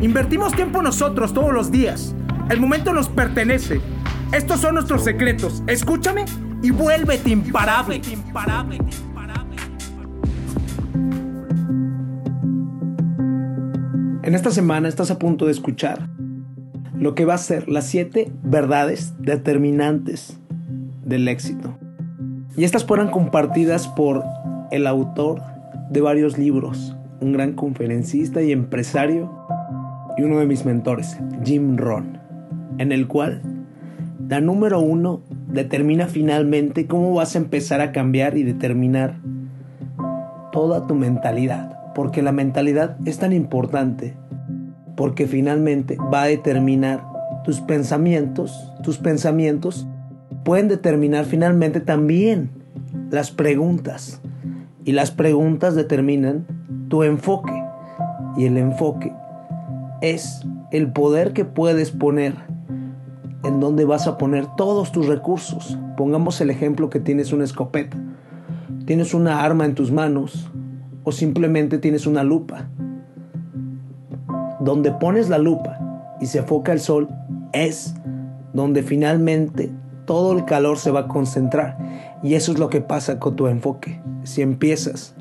Invertimos tiempo nosotros todos los días. El momento nos pertenece. Estos son nuestros secretos. Escúchame y vuélvete imparable. imparable. En esta semana estás a punto de escuchar lo que va a ser las siete verdades determinantes del éxito. Y estas fueron compartidas por el autor de varios libros, un gran conferencista y empresario y uno de mis mentores, Jim Ron, en el cual la número uno determina finalmente cómo vas a empezar a cambiar y determinar toda tu mentalidad, porque la mentalidad es tan importante, porque finalmente va a determinar tus pensamientos, tus pensamientos pueden determinar finalmente también las preguntas, y las preguntas determinan tu enfoque, y el enfoque es el poder que puedes poner en donde vas a poner todos tus recursos. Pongamos el ejemplo que tienes una escopeta, tienes una arma en tus manos o simplemente tienes una lupa. Donde pones la lupa y se enfoca el sol es donde finalmente todo el calor se va a concentrar. Y eso es lo que pasa con tu enfoque. Si empiezas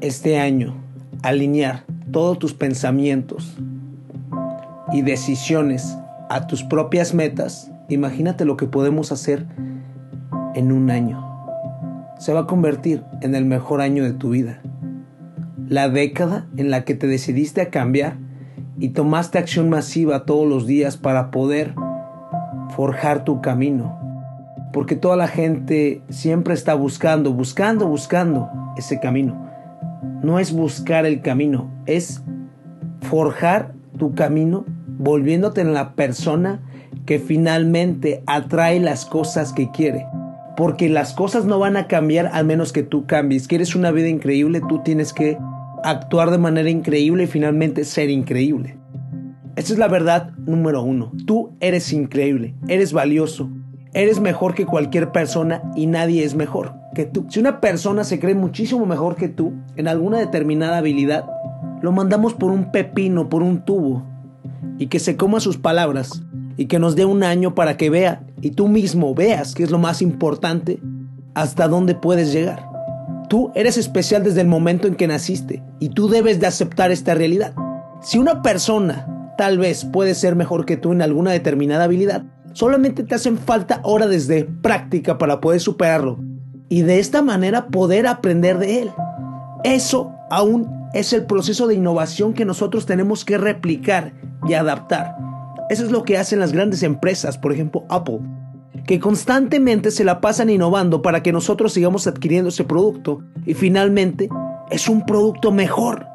este año a alinear todos tus pensamientos y decisiones a tus propias metas, imagínate lo que podemos hacer en un año. Se va a convertir en el mejor año de tu vida. La década en la que te decidiste a cambiar y tomaste acción masiva todos los días para poder forjar tu camino. Porque toda la gente siempre está buscando, buscando, buscando ese camino. No es buscar el camino, es forjar tu camino volviéndote en la persona que finalmente atrae las cosas que quiere. Porque las cosas no van a cambiar al menos que tú cambies. Quieres una vida increíble, tú tienes que actuar de manera increíble y finalmente ser increíble. Esa es la verdad número uno. Tú eres increíble, eres valioso, eres mejor que cualquier persona y nadie es mejor que tú. Si una persona se cree muchísimo mejor que tú en alguna determinada habilidad, lo mandamos por un pepino, por un tubo y que se coma sus palabras y que nos dé un año para que vea y tú mismo veas, que es lo más importante, hasta dónde puedes llegar. Tú eres especial desde el momento en que naciste y tú debes de aceptar esta realidad. Si una persona tal vez puede ser mejor que tú en alguna determinada habilidad, solamente te hacen falta horas de práctica para poder superarlo y de esta manera poder aprender de él. Eso aún es el proceso de innovación que nosotros tenemos que replicar y adaptar. Eso es lo que hacen las grandes empresas, por ejemplo Apple, que constantemente se la pasan innovando para que nosotros sigamos adquiriendo ese producto y finalmente es un producto mejor.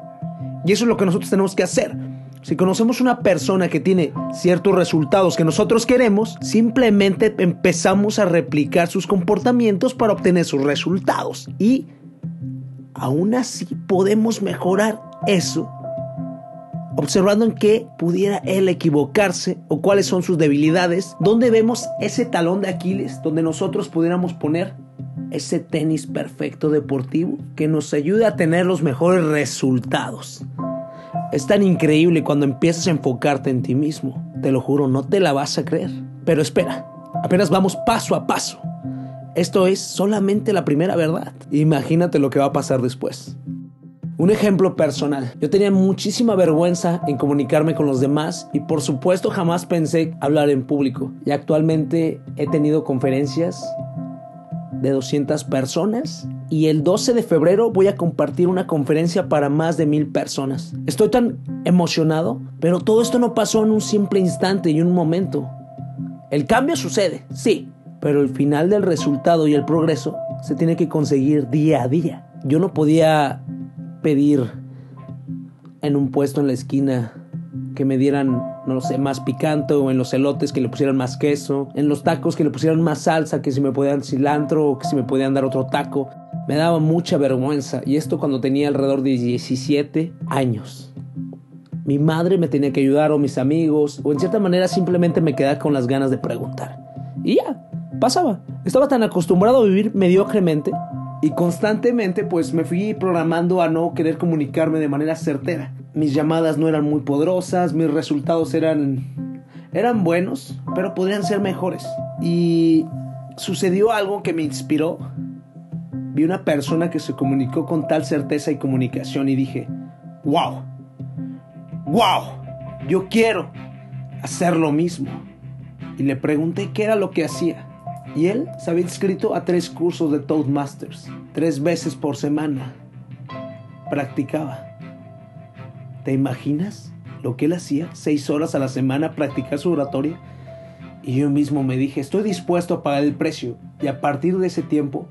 Y eso es lo que nosotros tenemos que hacer. Si conocemos una persona que tiene ciertos resultados que nosotros queremos, simplemente empezamos a replicar sus comportamientos para obtener sus resultados. Y aún así podemos mejorar eso observando en qué pudiera él equivocarse o cuáles son sus debilidades, donde vemos ese talón de Aquiles, donde nosotros pudiéramos poner ese tenis perfecto deportivo que nos ayude a tener los mejores resultados. Es tan increíble cuando empiezas a enfocarte en ti mismo. Te lo juro, no te la vas a creer. Pero espera, apenas vamos paso a paso. Esto es solamente la primera verdad. Imagínate lo que va a pasar después. Un ejemplo personal. Yo tenía muchísima vergüenza en comunicarme con los demás y por supuesto jamás pensé hablar en público. Y actualmente he tenido conferencias de 200 personas y el 12 de febrero voy a compartir una conferencia para más de mil personas. Estoy tan emocionado, pero todo esto no pasó en un simple instante y un momento. El cambio sucede, sí, pero el final del resultado y el progreso se tiene que conseguir día a día. Yo no podía pedir en un puesto en la esquina que me dieran, no lo sé, más picante o en los elotes que le pusieran más queso, en los tacos que le pusieran más salsa, que si me podían cilantro o que si me podían dar otro taco. Me daba mucha vergüenza y esto cuando tenía alrededor de 17 años. Mi madre me tenía que ayudar o mis amigos o en cierta manera simplemente me quedaba con las ganas de preguntar. Y ya, pasaba. Estaba tan acostumbrado a vivir mediocremente y constantemente pues me fui programando a no querer comunicarme de manera certera. Mis llamadas no eran muy poderosas, mis resultados eran eran buenos, pero podrían ser mejores. Y sucedió algo que me inspiró. Vi una persona que se comunicó con tal certeza y comunicación y dije, "Wow. Wow. Yo quiero hacer lo mismo." Y le pregunté qué era lo que hacía. Y él se había inscrito a tres cursos de Toastmasters, tres veces por semana. Practicaba. ¿Te imaginas lo que él hacía? Seis horas a la semana practicar su oratoria. Y yo mismo me dije, estoy dispuesto a pagar el precio. Y a partir de ese tiempo,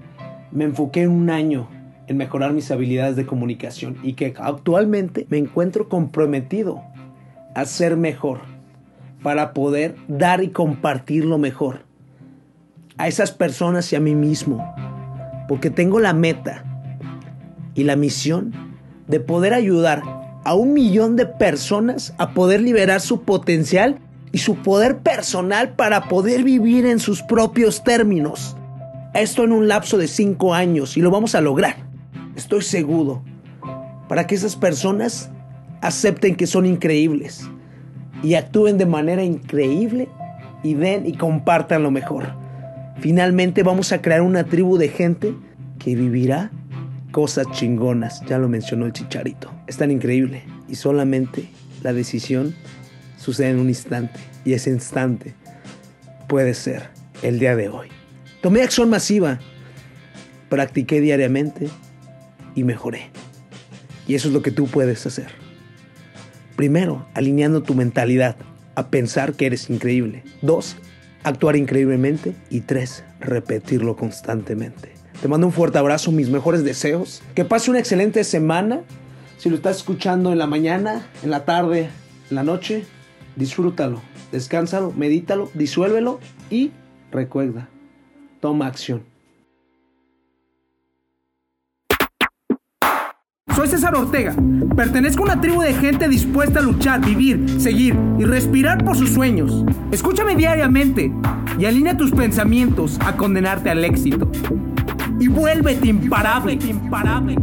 me enfoqué en un año en mejorar mis habilidades de comunicación y que actualmente me encuentro comprometido a ser mejor para poder dar y compartir lo mejor a esas personas y a mí mismo. Porque tengo la meta y la misión de poder ayudar a un millón de personas a poder liberar su potencial y su poder personal para poder vivir en sus propios términos. Esto en un lapso de cinco años y lo vamos a lograr. Estoy seguro. Para que esas personas acepten que son increíbles y actúen de manera increíble y den y compartan lo mejor. Finalmente vamos a crear una tribu de gente que vivirá cosas chingonas. Ya lo mencionó el chicharito. Es tan increíble. Y solamente la decisión sucede en un instante. Y ese instante puede ser el día de hoy. Tomé acción masiva. Practiqué diariamente y mejoré. Y eso es lo que tú puedes hacer. Primero, alineando tu mentalidad a pensar que eres increíble. Dos, actuar increíblemente y tres, repetirlo constantemente. Te mando un fuerte abrazo, mis mejores deseos. Que pase una excelente semana. Si lo estás escuchando en la mañana, en la tarde, en la noche, disfrútalo, descánsalo, medítalo, disuélvelo y recuerda, toma acción. Soy César Ortega. Pertenezco a una tribu de gente dispuesta a luchar, vivir, seguir y respirar por sus sueños. Escúchame diariamente y alinea tus pensamientos a condenarte al éxito. Y vuélvete imparable. imparable.